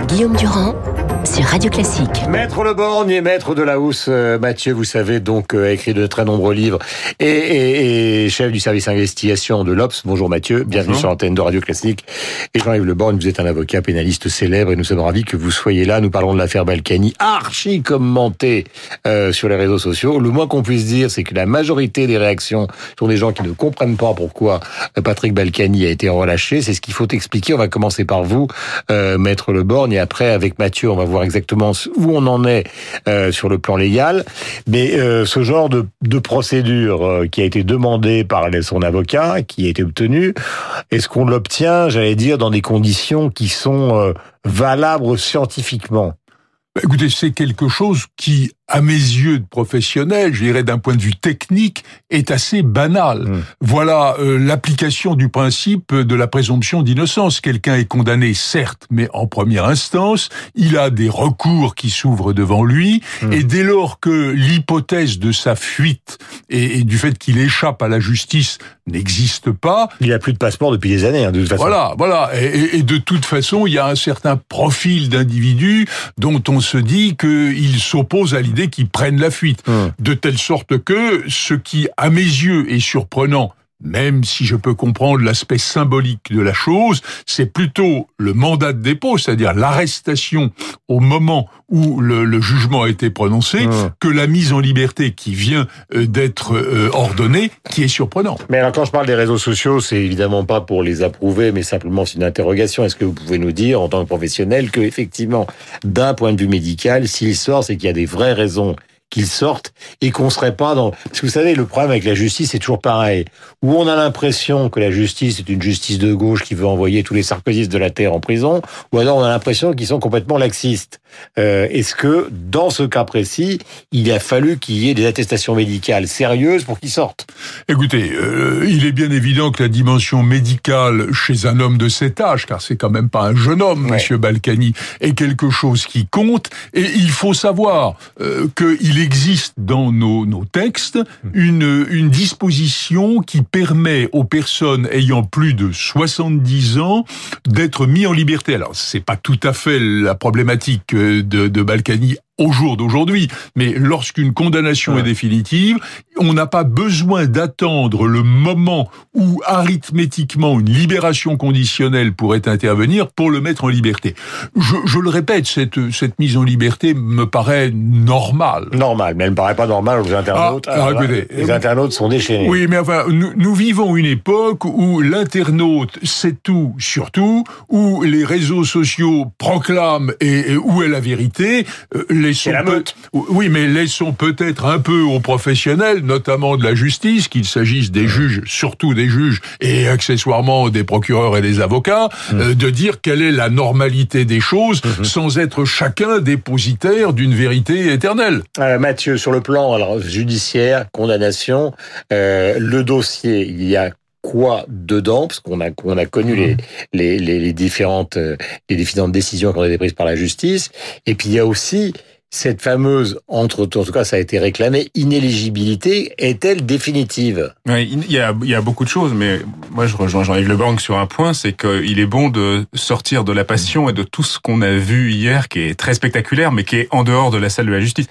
Guillaume Durand sur Radio Classique. Maître Le Borgne et maître de la housse, euh, Mathieu, vous savez, donc euh, a écrit de très nombreux livres et, et, et chef du service d'investigation de l'Obs. Bonjour Mathieu, bienvenue sur l'antenne de Radio Classique. Et Jean-Yves Le Borgne, vous êtes un avocat pénaliste célèbre et nous sommes ravis que vous soyez là. Nous parlons de l'affaire Balkany, archi commentée euh, sur les réseaux sociaux. Le moins qu'on puisse dire, c'est que la majorité des réactions sont des gens qui ne comprennent pas pourquoi Patrick Balkany a été relâché. C'est ce qu'il faut expliquer. On va commencer par vous, euh, maître Le Borgne, et après avec Mathieu, on va voir exactement où on en est euh, sur le plan légal. Mais euh, ce genre de, de procédure euh, qui a été demandée par son avocat, qui a été obtenu, est-ce qu'on l'obtient, j'allais dire, dans des conditions qui sont valables scientifiquement? Bah, Écoutez, c'est quelque chose qui, à mes yeux de professionnel, je dirais d'un point de vue technique, est assez banal. Mmh. Voilà euh, l'application du principe de la présomption d'innocence. Quelqu'un est condamné, certes, mais en première instance, il a des recours qui s'ouvrent devant lui, Mmh. et dès lors que l'hypothèse de sa fuite et, et du fait qu'il échappe à la justice n'existe pas, Il a plus de passeport depuis des années, hein, de toute façon. voilà, voilà. Et, de toute façon, il y a un certain profil d'individus dont on se dit qu'il s'oppose à l'idée qu'ils prennent la fuite. Hum. De telle sorte que ce qui, à mes yeux, est surprenant, même si je peux comprendre l'aspect symbolique de la chose, c'est plutôt le mandat de dépôt, c'est-à-dire l'arrestation au moment où le, le jugement a été prononcé, Hum. que la mise en liberté qui vient euh, d'être euh, ordonnée, qui est surprenant. Mais alors, quand je parle des réseaux sociaux, c'est évidemment pas pour les approuver, mais simplement c'est une interrogation. Est-ce que vous pouvez nous dire, en tant que professionnel, que effectivement, d'un point de vue médical, s'il sort, c'est qu'il y a des vraies raisons qu'il sorte et qu'on serait pas dans... Parce que vous savez, le problème avec la justice, c'est toujours pareil. Où on a l'impression que la justice est une justice de gauche qui veut envoyer tous les sarkozystes de la Terre en prison, ou alors on a l'impression qu'ils sont complètement laxistes. Euh, Est-ce que, dans ce cas précis, il a fallu qu'il y ait des attestations médicales sérieuses pour qu'ils sortent Écoutez, euh, il est bien évident que la dimension médicale chez un homme de cet âge, car c'est quand même pas un jeune homme, Ouais. Monsieur Balkany, est quelque chose qui compte. Et il faut savoir euh, qu'il existe dans nos, nos textes une, une disposition qui permet aux personnes ayant plus de 70 ans d'être mis en liberté. Alors, c'est pas tout à fait la problématique euh, de, de Balkany au jour d'aujourd'hui, mais lorsqu'une condamnation Ouais. est définitive, on n'a pas besoin d'attendre le moment où arithmétiquement une libération conditionnelle pourrait intervenir pour le mettre en liberté. Je, je le répète, cette, cette mise en liberté me paraît normale. Normal, mais elle ne paraît pas normale aux internautes. Ah, Alors ah, là, écoutez, les internautes sont déchaînés. Oui, mais enfin, nous, nous vivons une époque où l'internaute sait tout sur tout, où les réseaux sociaux proclament et, et où est la vérité. Euh, laissons la peut- meute. Oui, mais laissons peut-être un peu aux professionnels, notamment de la justice, qu'il s'agisse des juges, surtout des juges, et accessoirement des procureurs et des avocats, Mmh. euh, de dire quelle est la normalité des choses, sans être chacun dépositaire d'une vérité éternelle. Euh, Mathieu, sur le plan alors judiciaire, condamnation, euh, le dossier, il y a quoi dedans? Parce qu'on a qu'on a connu les, les, les les différentes les différentes décisions qui ont été prises par la justice, et puis il y a aussi cette fameuse entre en tout cas ça a été réclamé inéligibilité est-elle définitive? Ouais, il y a, il y a beaucoup de choses, mais moi je rejoins Jean-Yves Le Borgne sur un point, c'est qu'il est bon de sortir de la passion et de tout ce qu'on a vu hier, qui est très spectaculaire, mais qui est en dehors de la salle de la justice.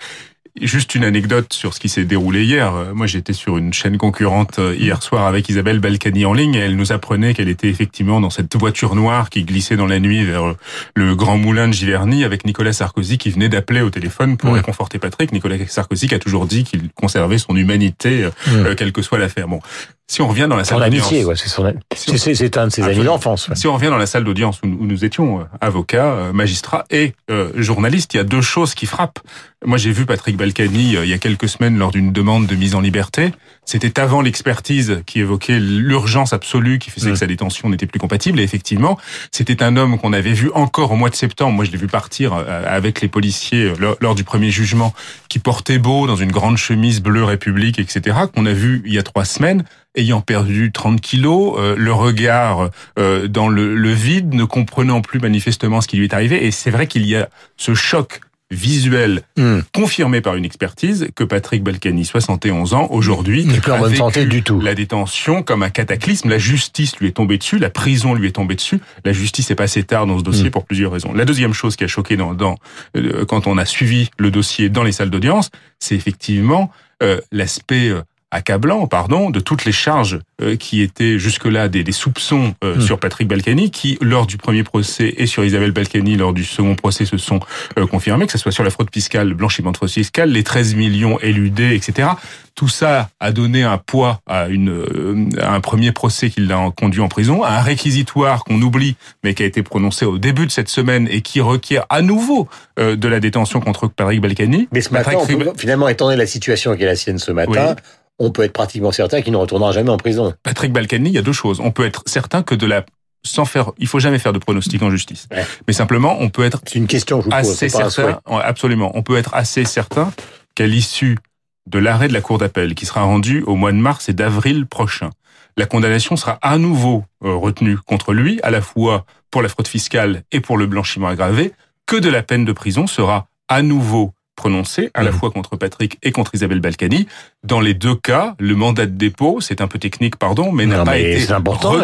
Juste une anecdote sur ce qui s'est déroulé hier. Euh, Moi, j'étais sur une chaîne concurrente euh, hier soir avec Isabelle Balkany en ligne et elle nous apprenait qu'elle était effectivement dans cette voiture noire qui glissait dans la nuit vers le grand moulin de Giverny avec Nicolas Sarkozy qui venait d'appeler au téléphone pour Ouais. réconforter Patrick. Nicolas Sarkozy qui a toujours dit qu'il conservait son humanité, euh, euh, quelle que soit l'affaire. Bon, si on revient dans la salle d'audience, ouais, c'est son c'est un de ses amis d'enfance. ouais. si on revient dans la salle d'audience où, où nous étions euh, avocats, euh, magistrats et euh, journalistes, il y a deux choses qui frappent. Moi, j'ai vu Patrick Balkany euh, il y a quelques semaines lors d'une demande de mise en liberté. C'était avant l'expertise qui évoquait l'urgence absolue qui faisait que sa détention n'était plus compatible. Et effectivement, c'était un homme qu'on avait vu encore au mois de septembre. Moi, je l'ai vu partir euh, avec les policiers euh, lors, lors du premier jugement, qui portait beau dans une grande chemise bleue République, etc. Qu'on a vu il y a trois semaines ayant perdu 30 kilos, euh, le regard euh, dans le, le vide, ne comprenant plus manifestement ce qui lui est arrivé. Et c'est vrai qu'il y a ce choc visuelle Hmm. confirmée par une expertise que Patrick Balkany, 71 ans, aujourd'hui, N'est plus en bonne santé du tout. La détention comme un cataclysme. La justice lui est tombée dessus, la prison lui est tombée dessus. La justice est passée tard dans ce dossier Mm. pour plusieurs raisons. La deuxième chose qui a choqué dans, dans euh, quand on a suivi le dossier dans les salles d'audience, c'est effectivement euh, l'aspect euh, accablant, pardon, de toutes les charges euh, qui étaient jusque-là des, des soupçons euh, Mm. sur Patrick Balkany, qui lors du premier procès et sur Isabelle Balkany lors du second procès se sont euh, confirmés, que ce soit sur la fraude fiscale, le blanchiment de fraude fiscale, les 13 millions éludés, etc. Tout ça a donné un poids à, une, euh, à un premier procès qui l'a conduit en prison, à un réquisitoire qu'on oublie, mais qui a été prononcé au début de cette semaine et qui requiert à nouveau euh, de la détention contre Patrick Balkany. Mais ce matin, Patrick on peut- finalement, étant donné la situation qui est la sienne ce matin, on peut être pratiquement certain qu'il ne retournera jamais en prison. Patrick Balkany, il y a deux choses. On peut être certain que de la sans faire, il faut jamais faire de pronostic en justice. Ouais. Mais simplement, on peut être C'est une question je vous assez certain, absolument, on peut être assez certain qu'à l'issue de l'arrêt de la Cour d'appel, qui sera rendu au mois de mars et d'avril prochain, la condamnation sera à nouveau euh, retenue contre lui, à la fois pour la fraude fiscale et pour le blanchiment aggravé, que de la peine de prison sera à nouveau prononcée, à la Mhm. fois contre Patrick et contre Isabelle Balkany. Dans les deux cas, le mandat de dépôt, c'est un peu technique, pardon, mais n'a pas mais été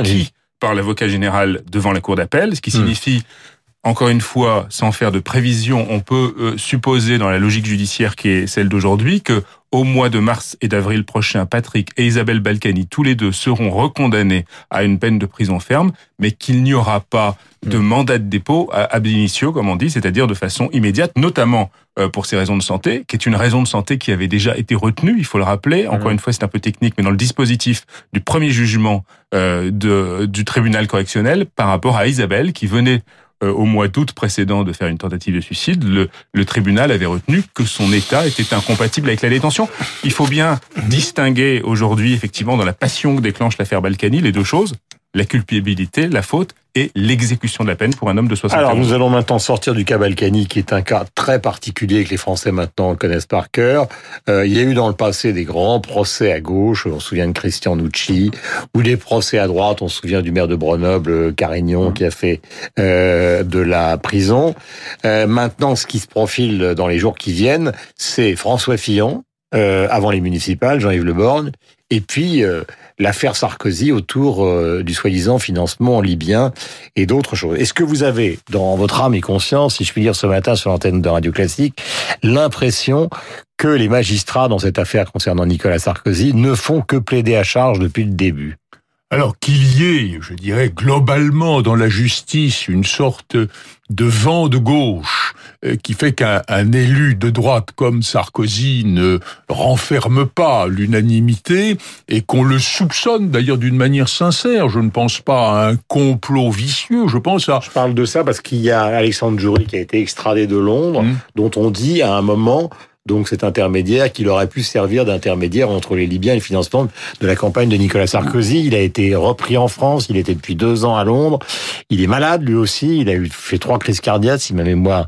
requis par l'avocat général devant la Cour d'appel, ce qui Hmm. signifie, encore une fois, sans faire de prévision, on peut euh, supposer dans la logique judiciaire qui est celle d'aujourd'hui que au mois de mars et d'avril prochain, Patrick et Isabelle Balkany, tous les deux, seront recondamnés à une peine de prison ferme, mais qu'il n'y aura pas de Hmm. mandat de dépôt à ab initio, comme on dit, c'est-à-dire de façon immédiate, notamment euh, pour ces raisons de santé, qui est une raison de santé qui avait déjà été retenue, il faut le rappeler. Encore Mhm. une fois, c'est un peu technique, mais dans le dispositif du premier jugement euh, de, du tribunal correctionnel par rapport à Isabelle, qui venait au mois d'août précédent de faire une tentative de suicide, le, le tribunal avait retenu que son état était incompatible avec la détention. Il faut bien distinguer aujourd'hui, effectivement, dans la passion que déclenche l'affaire Balkany, les deux choses, la culpabilité, la faute et l'exécution de la peine pour un homme de 60 Alors, ans. nous allons maintenant sortir du cas Balkany, qui est un cas très particulier que les Français maintenant connaissent par cœur. Euh, il y a eu dans le passé des grands procès à gauche, on se souvient de Christian Nucci, ou des procès à droite, on se souvient du maire de Grenoble, euh, Carignon, qui a fait euh, de la prison. Euh, maintenant, ce qui se profile dans les jours qui viennent, c'est François Fillon, avant les municipales, Jean-Yves Le Borgne, et puis euh, l'affaire Sarkozy autour euh, du soi-disant financement libyen et d'autres choses. Est-ce que vous avez, dans votre âme et conscience, si je puis dire ce matin sur l'antenne de Radio Classique, l'impression que les magistrats dans cette affaire concernant Nicolas Sarkozy ne font que plaider à charge depuis le début? Alors qu'il y ait, je dirais, globalement dans la justice une sorte de vent de gauche qui fait qu'un un élu de droite comme Sarkozy ne renferme pas l'unanimité et qu'on le soupçonne d'ailleurs d'une manière sincère. Je ne pense pas à un complot vicieux, je pense à... Je parle de ça parce qu'il y a Alexandre Jury qui a été extradé de Londres, Mm. dont on dit à un moment donc cet intermédiaire qu'il aurait pu servir d'intermédiaire entre les Libyens et le financement de la campagne de Nicolas Sarkozy. Il a été repris en France, il était depuis deux ans à Londres. Il est malade lui aussi, il a eu fait trois crises cardiaques si ma mémoire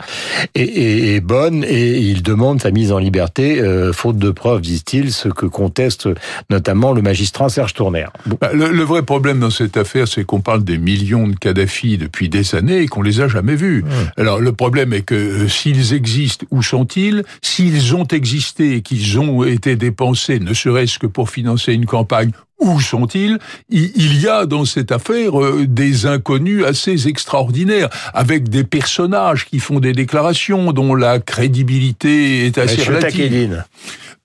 est, est- est bonne et il demande sa mise en liberté, euh, faute de preuves, disent-ils, ce que conteste notamment le magistrat Serge Tournaire. Bon. Bah, Le, le vrai problème dans cette affaire, c'est qu'on parle des millions de Kadhafi depuis des années et qu'on les a jamais vus. Alors le problème est que euh, s'ils existent, où sont-ils? S'ils ont existé et qu'ils ont été dépensés, ne serait-ce que pour financer une campagne, où sont-ils? Il y a dans cette affaire euh, des inconnus assez extraordinaires, avec des personnages qui font des déclarations dont la crédibilité est assez Monsieur relative.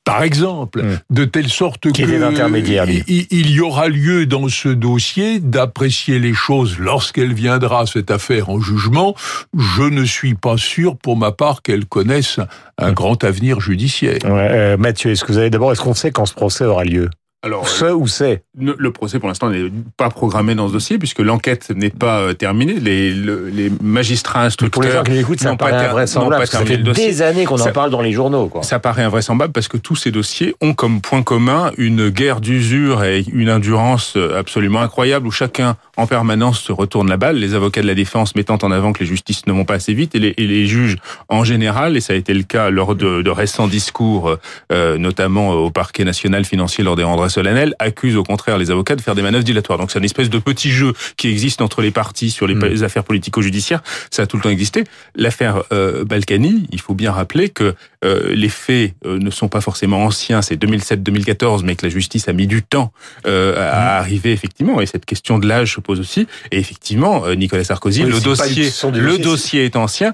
Par exemple, Hmm. de telle sorte Qui que était l'intermédiaire, lui. il, il y aura lieu dans ce dossier d'apprécier les choses lorsqu'elle viendra cette affaire en jugement. Je ne suis pas sûr, pour ma part, qu'elle connaisse un grand avenir judiciaire. Ouais, euh, Mathieu, est-ce que vous avez d'abord, est-ce qu'on sait quand ce procès aura lieu? Alors, Ce ou c'est Le procès, pour l'instant, n'est pas programmé dans ce dossier puisque l'enquête n'est pas euh, terminée. Les, le- les magistrats Pour les gens instructeurs qui l'écoutent, ça paraît invraisemblable. parce que Ça fait des années qu'on en parle dans les journaux. Quoi. Ça paraît invraisemblable parce que tous ces dossiers ont comme point commun une guerre d'usure et une endurance absolument incroyable où chacun en permanence se retourne la balle. Les avocats de la défense mettant en avant que les justices ne vont pas assez vite et les, et les juges en général, et ça a été le cas lors de, de récents discours, euh, notamment au parquet national financier lors des voix solennelle, accuse au contraire les avocats de faire des manœuvres dilatoires. Donc c'est une espèce de petit jeu qui existe entre les partis sur les, hmm. affaires politico-judiciaires. Ça a tout le temps existé. L'affaire euh, Balkany, il faut bien rappeler que euh, les faits euh, ne sont pas forcément anciens, c'est 2007-2014, mais que la justice a mis du temps euh, à hmm. arriver effectivement. Et cette question de l'âge se pose aussi. Et effectivement, Nicolas Sarkozy, le dossier, le dossier est ancien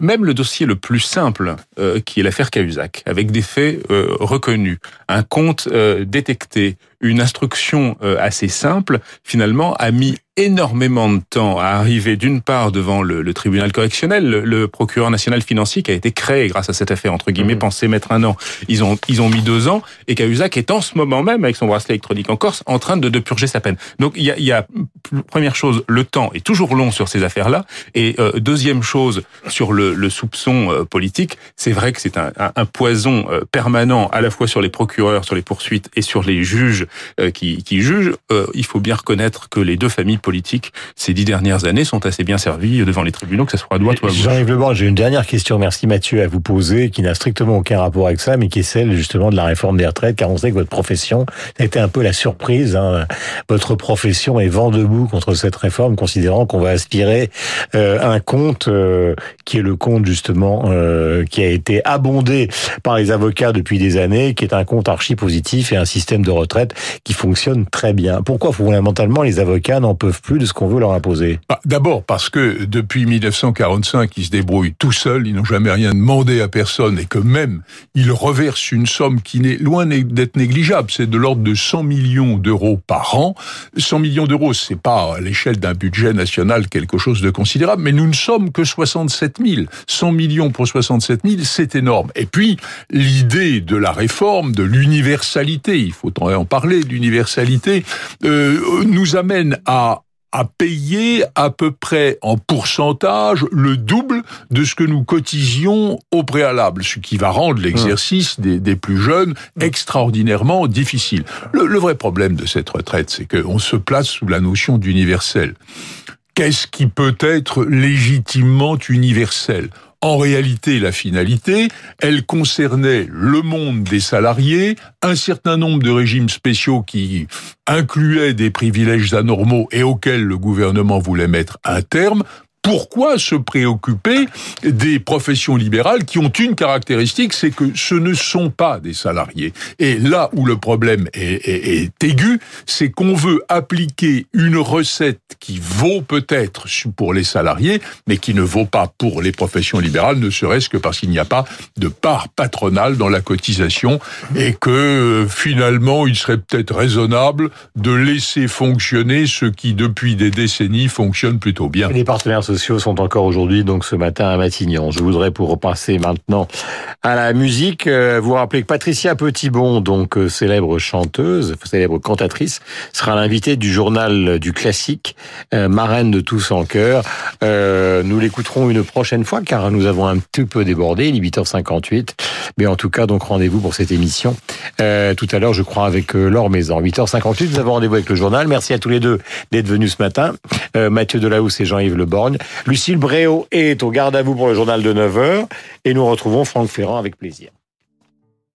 même le dossier le plus simple, euh, qui est l'affaire Cahuzac, avec des faits euh, reconnus, un compte euh, détecté, une instruction assez simple, finalement, a mis énormément de temps à arriver d'une part devant le, le tribunal correctionnel, le, procureur national financier qui a été créé grâce à cette affaire entre guillemets mmh. pensé mettre un an, ils ont ils ont mis deux ans et Cahuzac est en ce moment même avec son bracelet électronique en Corse en train de, de purger sa peine. Donc il y a, y a première chose le temps est toujours long sur ces affaires là et euh, deuxième chose sur le, le soupçon euh, politique, c'est vrai que c'est un, un, poison euh, permanent à la fois sur les procureurs, sur les poursuites et sur les juges qui, qui jugent. il faut bien reconnaître que les deux familles politiques ces dix dernières années sont assez bien servies devant les tribunaux, que ce soit à droite ou à gauche. Jean-Yves j'ai une dernière question, merci Mathieu, à vous poser, qui n'a strictement aucun rapport avec ça, mais qui est celle justement de la réforme des retraites, car on sait que votre profession a été un peu la surprise. Hein. Votre profession est vent debout contre cette réforme, considérant qu'on va aspirer euh, un compte euh, qui est le compte justement euh, qui a été abondé par les avocats depuis des années, qui est un compte archi positif et un système de retraite qui fonctionne très bien. Pourquoi fondamentalement les avocats n'en peuvent plus de ce qu'on veut leur imposer? Bah, D'abord parce que depuis 1945, ils se débrouillent tout seuls, ils n'ont jamais rien demandé à personne et que même ils reversent une somme qui n'est loin d'être négligeable, c'est de l'ordre de 100 millions d'euros par an. 100 millions d'euros, c'est pas à l'échelle d'un budget national quelque chose de considérable, mais nous ne sommes que 67 000. 100 millions pour 67 000, c'est énorme. Et puis, l'idée de la réforme, de l'universalité, il faut en parler, d'universalité, euh, nous amène à à payer à peu près en pourcentage le double de ce que nous cotisions au préalable, ce qui va rendre l'exercice des, des, plus jeunes extraordinairement difficile. Le, le vrai problème de cette retraite, c'est qu'on se place sous la notion d'universel. Qu'est-ce qui peut être légitimement universel? En réalité, la finalité, elle concernait le monde des salariés, un certain nombre de régimes spéciaux qui incluaient des privilèges anormaux et auxquels le gouvernement voulait mettre un terme pourquoi se préoccuper des professions libérales qui ont une caractéristique, c'est que ce ne sont pas des salariés. Et là où le problème est, aigu, c'est qu'on veut appliquer une recette qui vaut peut-être pour les salariés, mais qui ne vaut pas pour les professions libérales, ne serait-ce que parce qu'il n'y a pas de part patronale dans la cotisation et que finalement il serait peut-être raisonnable de laisser fonctionner ce qui depuis des décennies fonctionne plutôt bien. Les partenaires sociaux sont encore aujourd'hui, donc ce matin à Matignon. Je voudrais, pour repasser maintenant à la musique, euh, vous rappeler que Patricia Petitbon, donc euh, célèbre chanteuse, célèbre cantatrice, sera l'invitée du journal du classique, euh, marraine de tous en cœur. nous l'écouterons une prochaine fois, car nous avons un petit peu débordé, il est 8h58. Mais en tout cas, donc rendez-vous pour cette émission. tout à l'heure, je crois, avec Laure Maison. 8h58, nous avons rendez-vous avec le journal. Merci à tous les deux d'être venus ce matin. Mathieu Delahousse et Jean-Yves Leborgne. Lucille Bréau est au garde à vous pour le journal de 9h et nous retrouvons Franck Ferrand avec plaisir.